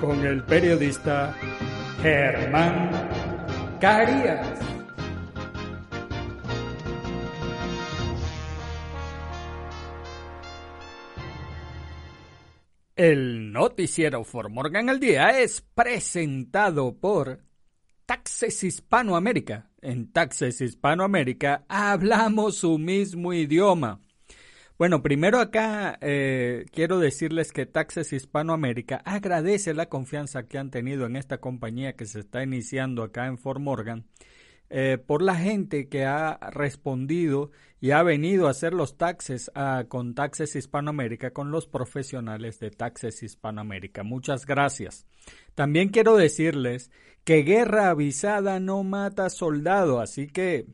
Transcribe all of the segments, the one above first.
con el periodista Germán Carías. El noticiero For Morgan al Día es presentado por Taxes Hispanoamérica. En Taxes Hispanoamérica hablamos su mismo idioma. Bueno, primero acá eh, quiero decirles que Taxes Hispanoamérica agradece la confianza que han tenido en esta compañía que se está iniciando acá en Fort Morgan eh, por la gente que ha respondido y ha venido a hacer los taxes ah, con Taxes Hispanoamérica, con los profesionales de Taxes Hispanoamérica. Muchas gracias. También quiero decirles que guerra avisada no mata soldado, así que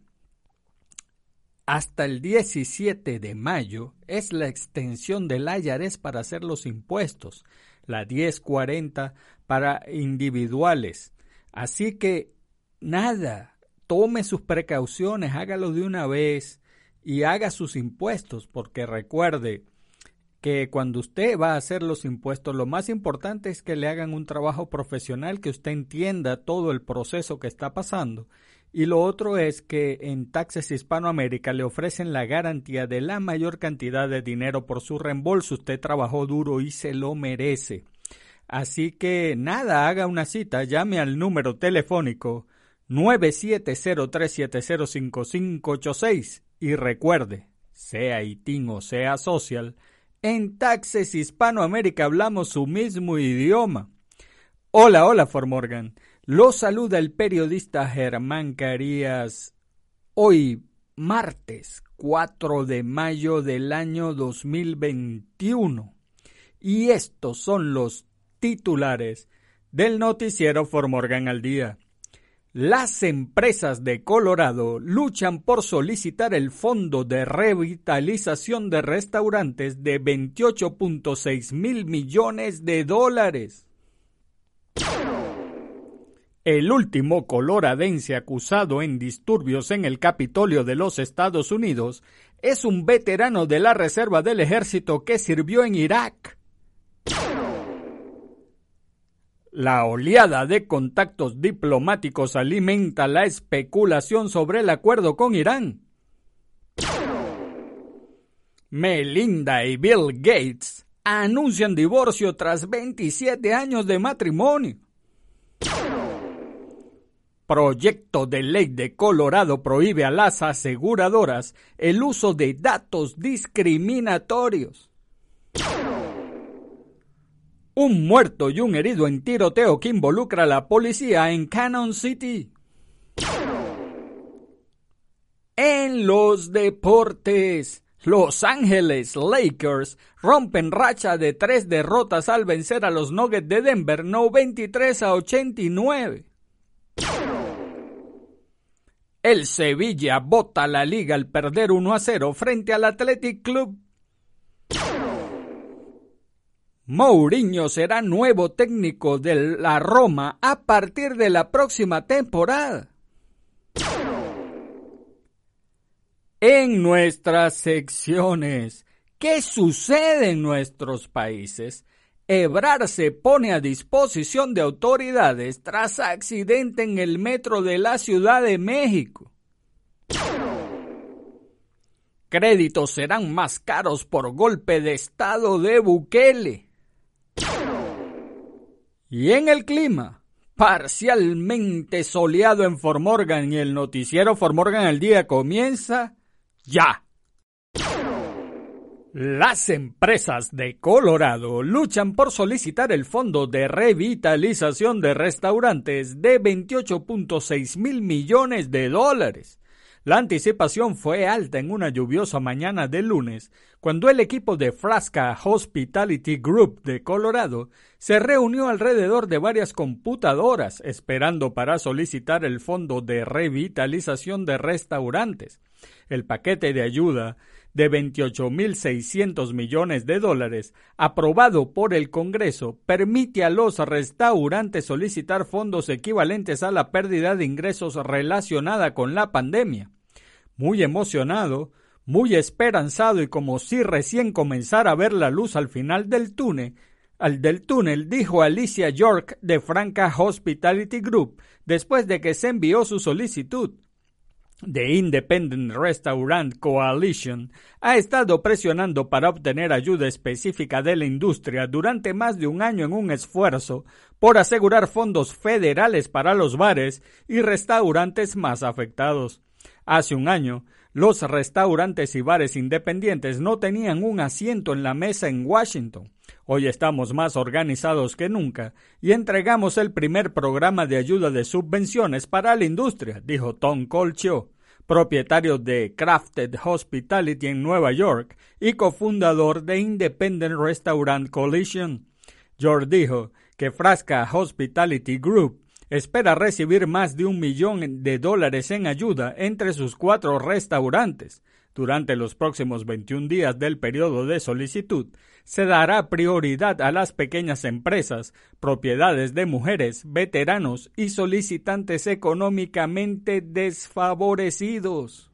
hasta el 17 de mayo es la extensión del IRS para hacer los impuestos, la 1040 para individuales. Así que nada, tome sus precauciones, hágalo de una vez y haga sus impuestos, porque recuerde que cuando usted va a hacer los impuestos, lo más importante es que le hagan un trabajo profesional, que usted entienda todo el proceso que está pasando. Y lo otro es que en Taxes Hispanoamérica le ofrecen la garantía de la mayor cantidad de dinero por su reembolso. Usted trabajó duro y se lo merece. Así que nada, haga una cita, llame al número telefónico 970-370-5586 y recuerde, sea ITIN o sea social, en Taxes Hispanoamérica hablamos su mismo idioma. Hola, hola, Formorgan. Lo saluda el periodista Germán Carías. Hoy, martes 4 de mayo del año 2021. Y estos son los titulares del noticiero Formorgan al día. Las empresas de Colorado luchan por solicitar el Fondo de Revitalización de Restaurantes de 28.6 mil millones de dólares. El último coloradense acusado en disturbios en el Capitolio de los Estados Unidos es un veterano de la Reserva del Ejército que sirvió en Irak. La oleada de contactos diplomáticos alimenta la especulación sobre el acuerdo con Irán. Melinda y Bill Gates anuncian divorcio tras 27 años de matrimonio. Proyecto de ley de Colorado prohíbe a las aseguradoras el uso de datos discriminatorios un muerto y un herido en tiroteo que involucra a la policía en Cannon City. En los deportes, Los Ángeles Lakers rompen racha de tres derrotas al vencer a los Nuggets de Denver 93 a 89. El Sevilla bota la liga al perder 1 a 0 frente al Athletic Club. Mourinho será nuevo técnico de la Roma a partir de la próxima temporada. En nuestras secciones, ¿qué sucede en nuestros países? Ebrar se pone a disposición de autoridades tras accidente en el metro de la Ciudad de México. Créditos serán más caros por golpe de estado de Bukele. Y en el clima, parcialmente soleado en Formorgan y el noticiero Formorgan al día comienza ya. Las empresas de Colorado luchan por solicitar el Fondo de Revitalización de Restaurantes de 28.6 mil millones de dólares. La anticipación fue alta en una lluviosa mañana de lunes, cuando el equipo de Frasca Hospitality Group de Colorado se reunió alrededor de varias computadoras esperando para solicitar el Fondo de Revitalización de Restaurantes. El paquete de ayuda de 28.600 millones de dólares aprobado por el Congreso permite a los restaurantes solicitar fondos equivalentes a la pérdida de ingresos relacionada con la pandemia. Muy emocionado, muy esperanzado y como si recién comenzara a ver la luz al final del túnel, al del túnel, dijo Alicia York de Franca Hospitality Group después de que se envió su solicitud. The Independent Restaurant Coalition ha estado presionando para obtener ayuda específica de la industria durante más de un año en un esfuerzo por asegurar fondos federales para los bares y restaurantes más afectados. Hace un año, los restaurantes y bares independientes no tenían un asiento en la mesa en Washington. Hoy estamos más organizados que nunca y entregamos el primer programa de ayuda de subvenciones para la industria, dijo Tom Colcho, propietario de Crafted Hospitality en Nueva York y cofundador de Independent Restaurant Coalition. George dijo que Frasca Hospitality Group espera recibir más de un millón de dólares en ayuda entre sus cuatro restaurantes. Durante los próximos 21 días del periodo de solicitud, se dará prioridad a las pequeñas empresas, propiedades de mujeres, veteranos y solicitantes económicamente desfavorecidos.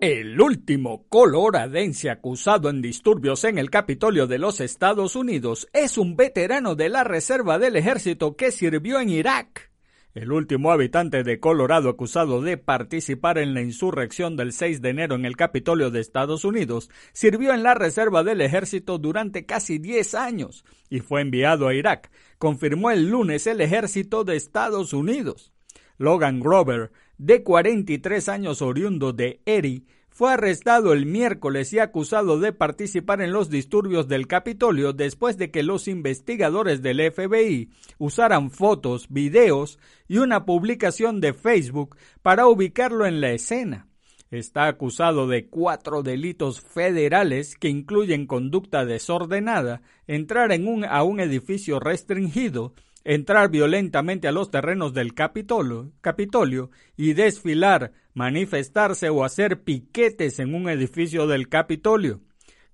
El último coloradense acusado en disturbios en el Capitolio de los Estados Unidos es un veterano de la Reserva del Ejército que sirvió en Irak. El último habitante de Colorado acusado de participar en la insurrección del 6 de enero en el Capitolio de Estados Unidos sirvió en la Reserva del Ejército durante casi 10 años y fue enviado a Irak, confirmó el lunes el Ejército de Estados Unidos. Logan Grover, de 43 años oriundo de Erie, fue arrestado el miércoles y acusado de participar en los disturbios del Capitolio después de que los investigadores del FBI usaran fotos, videos y una publicación de Facebook para ubicarlo en la escena. Está acusado de cuatro delitos federales que incluyen conducta desordenada, entrar en un, a un edificio restringido, entrar violentamente a los terrenos del Capitolio, Capitolio y desfilar, manifestarse o hacer piquetes en un edificio del Capitolio.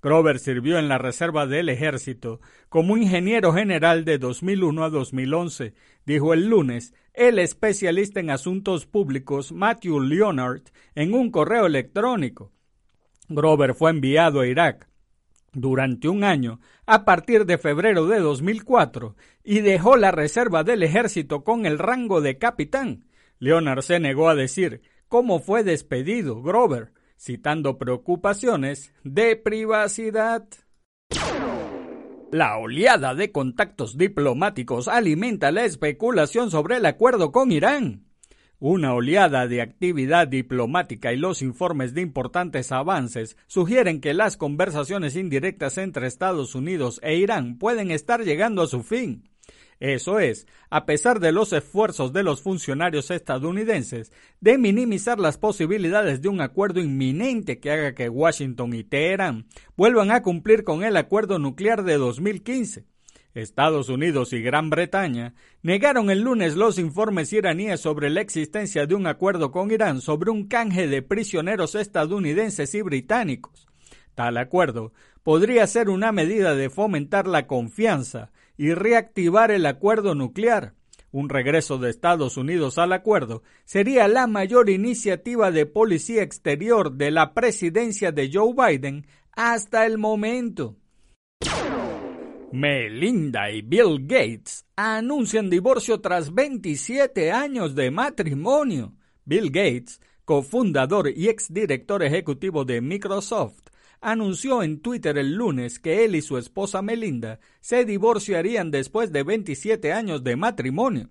Grover sirvió en la Reserva del Ejército como ingeniero general de 2001 a 2011, dijo el lunes el especialista en asuntos públicos Matthew Leonard en un correo electrónico. Grover fue enviado a Irak durante un año a partir de febrero de 2004 y dejó la reserva del ejército con el rango de capitán. Leonard se negó a decir cómo fue despedido Grover, citando preocupaciones de privacidad. La oleada de contactos diplomáticos alimenta la especulación sobre el acuerdo con Irán. Una oleada de actividad diplomática y los informes de importantes avances sugieren que las conversaciones indirectas entre Estados Unidos e Irán pueden estar llegando a su fin. Eso es, a pesar de los esfuerzos de los funcionarios estadounidenses de minimizar las posibilidades de un acuerdo inminente que haga que Washington y Teherán vuelvan a cumplir con el acuerdo nuclear de 2015. Estados Unidos y Gran Bretaña negaron el lunes los informes iraníes sobre la existencia de un acuerdo con Irán sobre un canje de prisioneros estadounidenses y británicos. Tal acuerdo podría ser una medida de fomentar la confianza y reactivar el acuerdo nuclear. Un regreso de Estados Unidos al acuerdo sería la mayor iniciativa de policía exterior de la presidencia de Joe Biden hasta el momento. Melinda y Bill Gates anuncian divorcio tras 27 años de matrimonio. Bill Gates, cofundador y exdirector ejecutivo de Microsoft, anunció en Twitter el lunes que él y su esposa Melinda se divorciarían después de 27 años de matrimonio.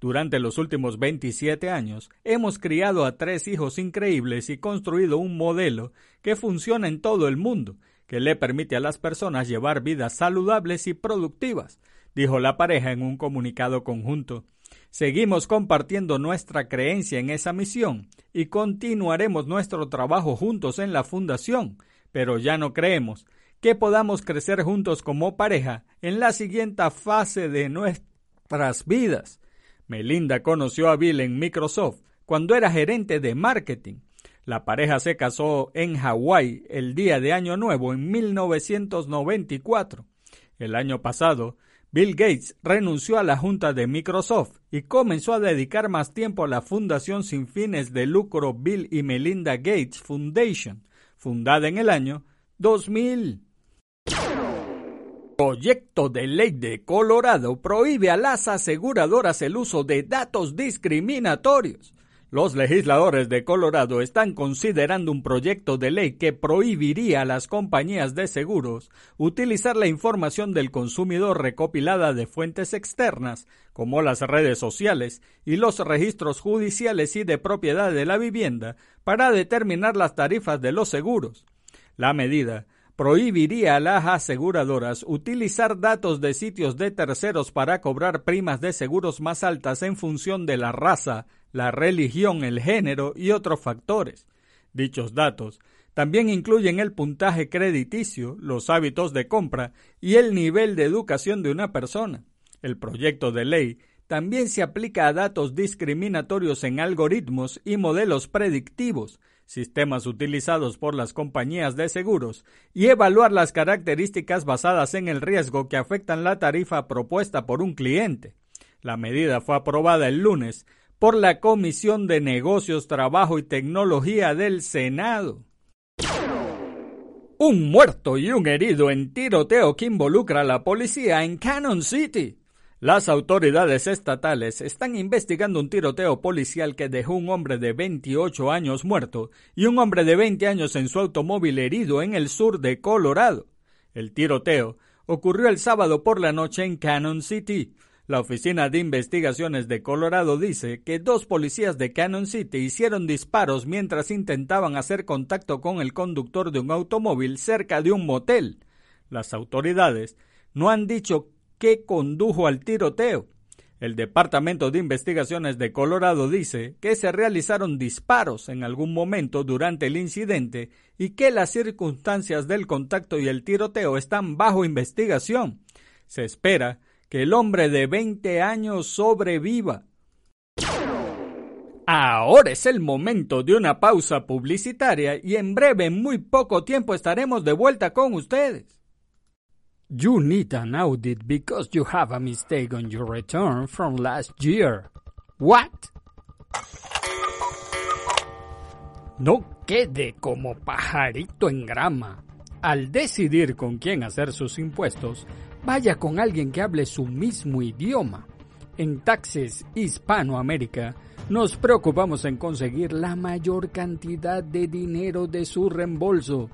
Durante los últimos 27 años hemos criado a tres hijos increíbles y construido un modelo que funciona en todo el mundo, que le permite a las personas llevar vidas saludables y productivas, dijo la pareja en un comunicado conjunto. Seguimos compartiendo nuestra creencia en esa misión y continuaremos nuestro trabajo juntos en la fundación, pero ya no creemos que podamos crecer juntos como pareja en la siguiente fase de nuestras vidas. Melinda conoció a Bill en Microsoft cuando era gerente de marketing. La pareja se casó en Hawái el día de Año Nuevo en 1994. El año pasado, Bill Gates renunció a la junta de Microsoft y comenzó a dedicar más tiempo a la fundación sin fines de lucro Bill y Melinda Gates Foundation, fundada en el año 2000. Proyecto de ley de Colorado prohíbe a las aseguradoras el uso de datos discriminatorios. Los legisladores de Colorado están considerando un proyecto de ley que prohibiría a las compañías de seguros utilizar la información del consumidor recopilada de fuentes externas, como las redes sociales y los registros judiciales y de propiedad de la vivienda, para determinar las tarifas de los seguros. La medida prohibiría a las aseguradoras utilizar datos de sitios de terceros para cobrar primas de seguros más altas en función de la raza, la religión, el género y otros factores. Dichos datos también incluyen el puntaje crediticio, los hábitos de compra y el nivel de educación de una persona. El proyecto de ley también se aplica a datos discriminatorios en algoritmos y modelos predictivos, sistemas utilizados por las compañías de seguros y evaluar las características basadas en el riesgo que afectan la tarifa propuesta por un cliente. La medida fue aprobada el lunes por la Comisión de Negocios, Trabajo y Tecnología del Senado. Un muerto y un herido en tiroteo que involucra a la policía en Cannon City. Las autoridades estatales están investigando un tiroteo policial que dejó un hombre de 28 años muerto y un hombre de 20 años en su automóvil herido en el sur de Colorado. El tiroteo ocurrió el sábado por la noche en Cannon City. La Oficina de Investigaciones de Colorado dice que dos policías de Cannon City hicieron disparos mientras intentaban hacer contacto con el conductor de un automóvil cerca de un motel. Las autoridades no han dicho que condujo al tiroteo. El Departamento de Investigaciones de Colorado dice que se realizaron disparos en algún momento durante el incidente y que las circunstancias del contacto y el tiroteo están bajo investigación. Se espera que el hombre de 20 años sobreviva. Ahora es el momento de una pausa publicitaria y en breve, en muy poco tiempo, estaremos de vuelta con ustedes. You need an audit because you have a mistake on your return from last year. What? No quede como pajarito en grama. Al decidir con quién hacer sus impuestos, vaya con alguien que hable su mismo idioma. En Taxes Hispanoamérica, nos preocupamos en conseguir la mayor cantidad de dinero de su reembolso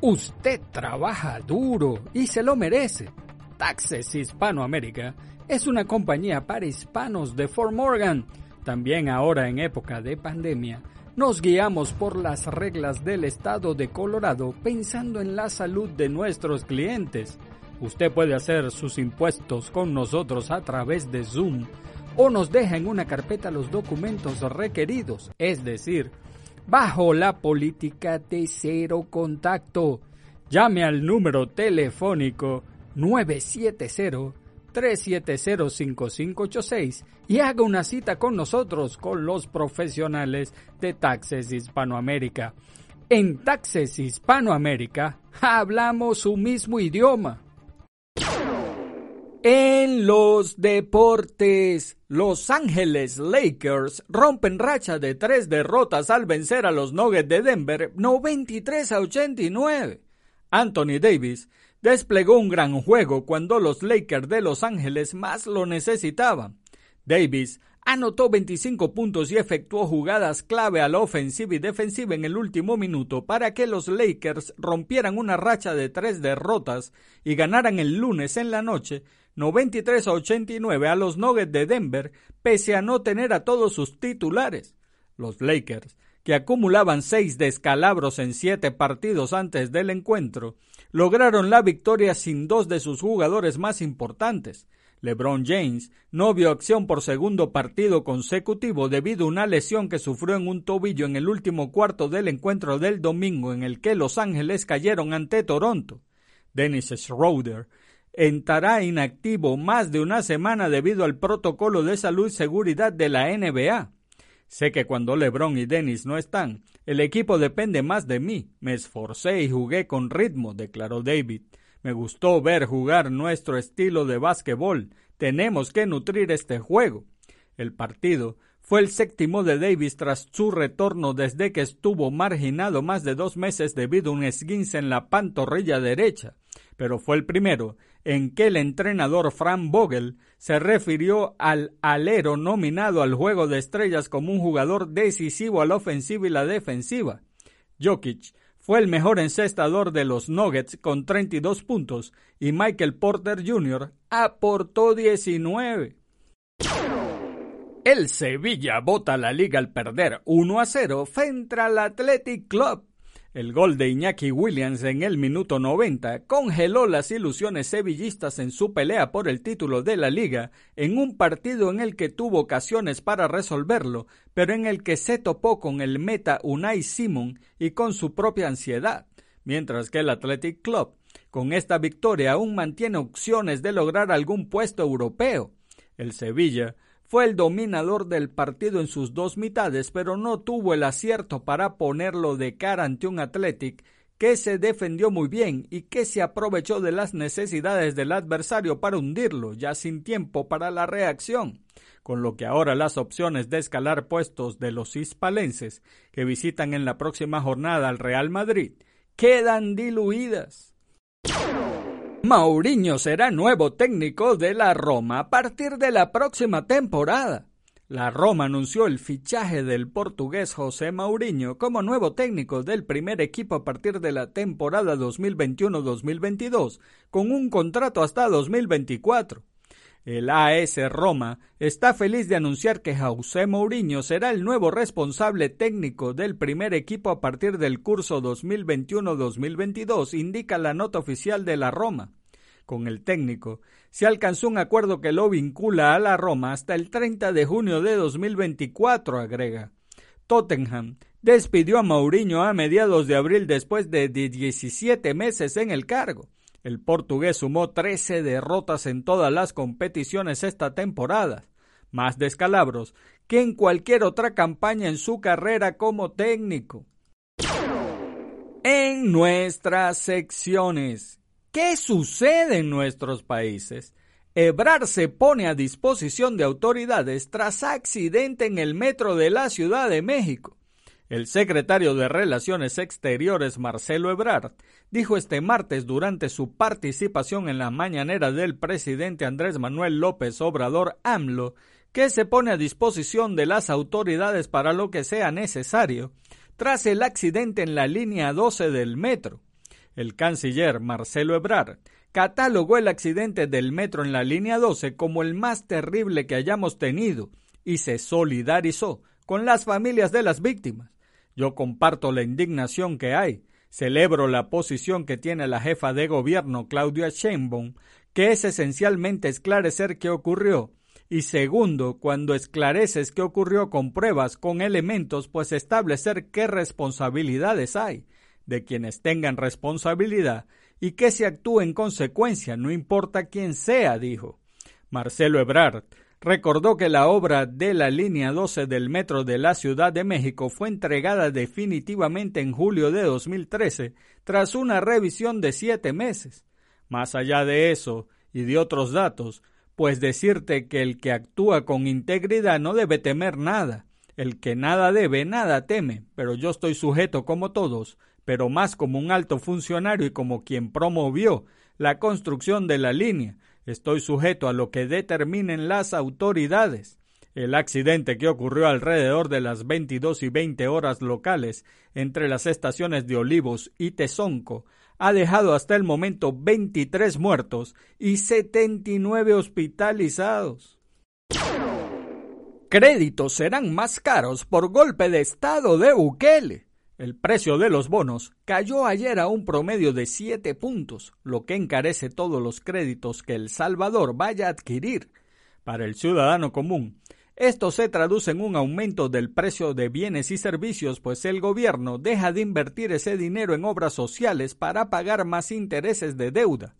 Usted trabaja duro y se lo merece. Taxes Hispanoamérica es una compañía para hispanos de Fort Morgan. También ahora en época de pandemia, nos guiamos por las reglas del estado de Colorado pensando en la salud de nuestros clientes. Usted puede hacer sus impuestos con nosotros a través de Zoom o nos deja en una carpeta los documentos requeridos, es decir, bajo la política de cero contacto. Llame al número telefónico 970-370-5586 y haga una cita con nosotros, con los profesionales de Taxes Hispanoamérica. En Taxes Hispanoamérica hablamos su mismo idioma. En los deportes, Los Ángeles Lakers rompen racha de tres derrotas al vencer a los Nuggets de Denver 93 a 89. Anthony Davis desplegó un gran juego cuando los Lakers de Los Ángeles más lo necesitaban. Davis anotó 25 puntos y efectuó jugadas clave a la ofensiva y defensiva en el último minuto para que los Lakers rompieran una racha de tres derrotas y ganaran el lunes en la noche 93 a 89 a los Nuggets de Denver pese a no tener a todos sus titulares. Los Lakers, que acumulaban seis descalabros en siete partidos antes del encuentro, lograron la victoria sin dos de sus jugadores más importantes, LeBron James no vio acción por segundo partido consecutivo debido a una lesión que sufrió en un tobillo en el último cuarto del encuentro del domingo en el que Los Ángeles cayeron ante Toronto. Dennis Schroeder entrará inactivo más de una semana debido al protocolo de salud y seguridad de la NBA. Sé que cuando LeBron y Dennis no están, el equipo depende más de mí. Me esforcé y jugué con ritmo, declaró David. Me gustó ver jugar nuestro estilo de básquetbol. Tenemos que nutrir este juego. El partido fue el séptimo de Davis tras su retorno desde que estuvo marginado más de dos meses debido a un esguince en la pantorrilla derecha, pero fue el primero en que el entrenador Frank Vogel se refirió al alero nominado al juego de estrellas como un jugador decisivo a la ofensiva y la defensiva. Jokic fue el mejor encestador de los Nuggets con 32 puntos y Michael Porter Jr. aportó 19. El Sevilla bota la liga al perder 1 a 0 frente al Athletic Club el gol de Iñaki Williams en el minuto 90 congeló las ilusiones sevillistas en su pelea por el título de la liga en un partido en el que tuvo ocasiones para resolverlo, pero en el que se topó con el meta Unai Simon y con su propia ansiedad, mientras que el Athletic Club con esta victoria aún mantiene opciones de lograr algún puesto europeo. El Sevilla fue el dominador del partido en sus dos mitades, pero no tuvo el acierto para ponerlo de cara ante un Athletic que se defendió muy bien y que se aprovechó de las necesidades del adversario para hundirlo, ya sin tiempo para la reacción, con lo que ahora las opciones de escalar puestos de los hispalenses que visitan en la próxima jornada al Real Madrid quedan diluidas. Mauriño será nuevo técnico de la Roma a partir de la próxima temporada. La Roma anunció el fichaje del portugués José Mauriño como nuevo técnico del primer equipo a partir de la temporada 2021-2022, con un contrato hasta 2024. El AS Roma está feliz de anunciar que José Mourinho será el nuevo responsable técnico del primer equipo a partir del curso 2021-2022, indica la nota oficial de la Roma con el técnico, se alcanzó un acuerdo que lo vincula a la Roma hasta el 30 de junio de 2024, agrega. Tottenham despidió a Mourinho a mediados de abril después de 17 meses en el cargo. El portugués sumó 13 derrotas en todas las competiciones esta temporada, más descalabros que en cualquier otra campaña en su carrera como técnico. En nuestras secciones. ¿Qué sucede en nuestros países? Ebrar se pone a disposición de autoridades tras accidente en el metro de la Ciudad de México. El secretario de Relaciones Exteriores, Marcelo Ebrard, dijo este martes durante su participación en la mañanera del presidente Andrés Manuel López Obrador AMLO que se pone a disposición de las autoridades para lo que sea necesario tras el accidente en la línea 12 del metro. El canciller Marcelo Ebrard catalogó el accidente del metro en la línea 12 como el más terrible que hayamos tenido y se solidarizó con las familias de las víctimas. Yo comparto la indignación que hay. Celebro la posición que tiene la jefa de gobierno Claudia Sheinbaum, que es esencialmente esclarecer qué ocurrió. Y segundo, cuando esclareces qué ocurrió con pruebas, con elementos, pues establecer qué responsabilidades hay de quienes tengan responsabilidad y que se actúe en consecuencia, no importa quién sea, dijo. Marcelo Ebrard recordó que la obra de la línea 12 del metro de la Ciudad de México fue entregada definitivamente en julio de 2013 tras una revisión de siete meses. Más allá de eso y de otros datos, pues decirte que el que actúa con integridad no debe temer nada, el que nada debe, nada teme, pero yo estoy sujeto como todos, pero más como un alto funcionario y como quien promovió la construcción de la línea, Estoy sujeto a lo que determinen las autoridades. El accidente que ocurrió alrededor de las 22 y 20 horas locales entre las estaciones de Olivos y Tezonco ha dejado hasta el momento 23 muertos y 79 hospitalizados. Créditos serán más caros por golpe de Estado de Bukele. El precio de los bonos cayó ayer a un promedio de 7 puntos, lo que encarece todos los créditos que El Salvador vaya a adquirir. Para el ciudadano común, esto se traduce en un aumento del precio de bienes y servicios, pues el gobierno deja de invertir ese dinero en obras sociales para pagar más intereses de deuda.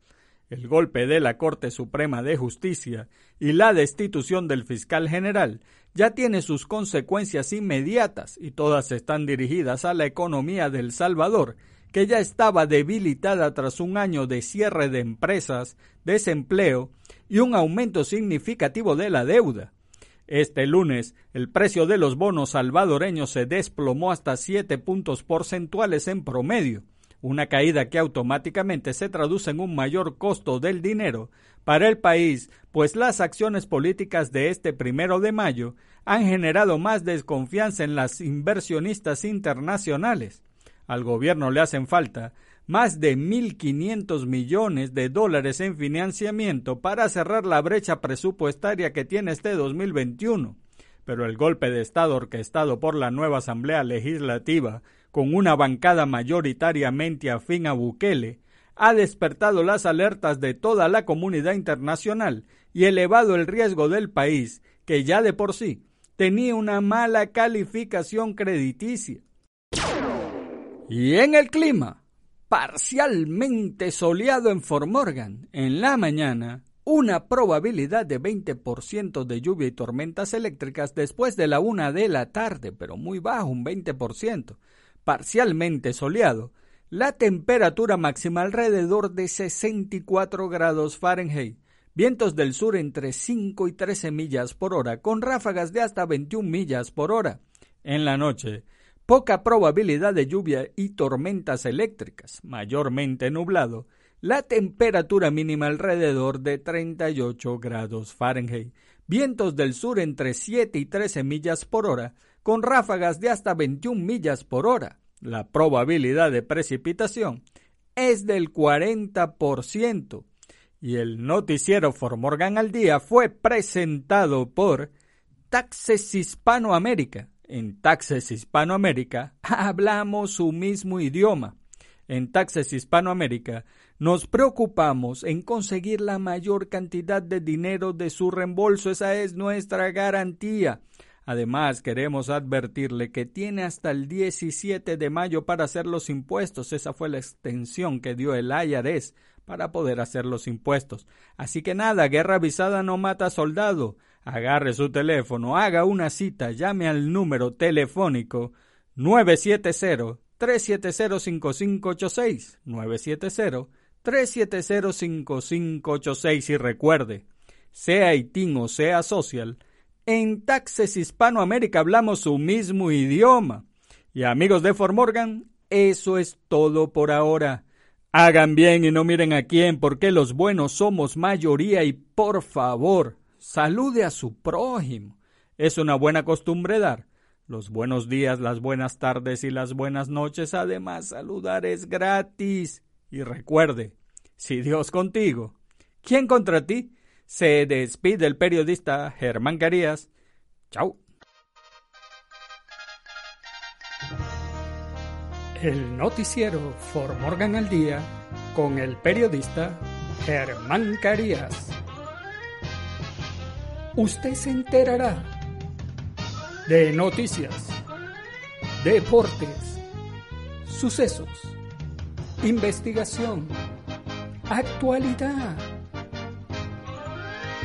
El golpe de la Corte Suprema de Justicia y la destitución del fiscal general ya tiene sus consecuencias inmediatas y todas están dirigidas a la economía del Salvador, que ya estaba debilitada tras un año de cierre de empresas, desempleo y un aumento significativo de la deuda. Este lunes, el precio de los bonos salvadoreños se desplomó hasta siete puntos porcentuales en promedio, una caída que automáticamente se traduce en un mayor costo del dinero para el país, pues las acciones políticas de este primero de mayo han generado más desconfianza en las inversionistas internacionales. Al gobierno le hacen falta más de 1.500 millones de dólares en financiamiento para cerrar la brecha presupuestaria que tiene este 2021. Pero el golpe de Estado orquestado por la nueva Asamblea Legislativa con una bancada mayoritariamente afín a Bukele, ha despertado las alertas de toda la comunidad internacional y elevado el riesgo del país, que ya de por sí tenía una mala calificación crediticia. Y en el clima, parcialmente soleado en Formorgan, en la mañana, una probabilidad de 20% de lluvia y tormentas eléctricas después de la una de la tarde, pero muy bajo, un 20% parcialmente soleado, la temperatura máxima alrededor de 64 grados Fahrenheit, vientos del sur entre 5 y 13 millas por hora, con ráfagas de hasta 21 millas por hora. En la noche, poca probabilidad de lluvia y tormentas eléctricas, mayormente nublado, la temperatura mínima alrededor de 38 grados Fahrenheit, vientos del sur entre 7 y 13 millas por hora, con ráfagas de hasta 21 millas por hora. La probabilidad de precipitación es del 40%. Y el noticiero Formorgan al día fue presentado por Taxes Hispanoamérica. En Taxes Hispanoamérica hablamos su mismo idioma. En Taxes Hispanoamérica nos preocupamos en conseguir la mayor cantidad de dinero de su reembolso. Esa es nuestra garantía. Además, queremos advertirle que tiene hasta el 17 de mayo para hacer los impuestos. Esa fue la extensión que dio el IRS para poder hacer los impuestos. Así que nada, guerra avisada no mata soldado. Agarre su teléfono, haga una cita, llame al número telefónico 970-370-5586. 970-370-5586 y recuerde, sea ITIN o sea social, en Taxes Hispanoamérica hablamos su mismo idioma. Y amigos de Formorgan, eso es todo por ahora. Hagan bien y no miren a quién, porque los buenos somos mayoría y por favor, salude a su prójimo. Es una buena costumbre dar los buenos días, las buenas tardes y las buenas noches. Además, saludar es gratis. Y recuerde, si Dios contigo, ¿quién contra ti? Se despide el periodista Germán Carías. Chao. El noticiero For Morgan al Día con el periodista Germán Carías. Usted se enterará de noticias, deportes, sucesos, investigación, actualidad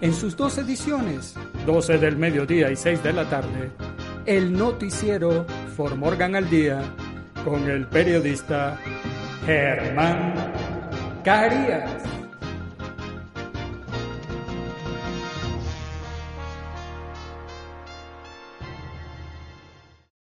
en sus dos ediciones, 12 del mediodía y 6 de la tarde, el noticiero For Morgan al Día con el periodista Germán Carías.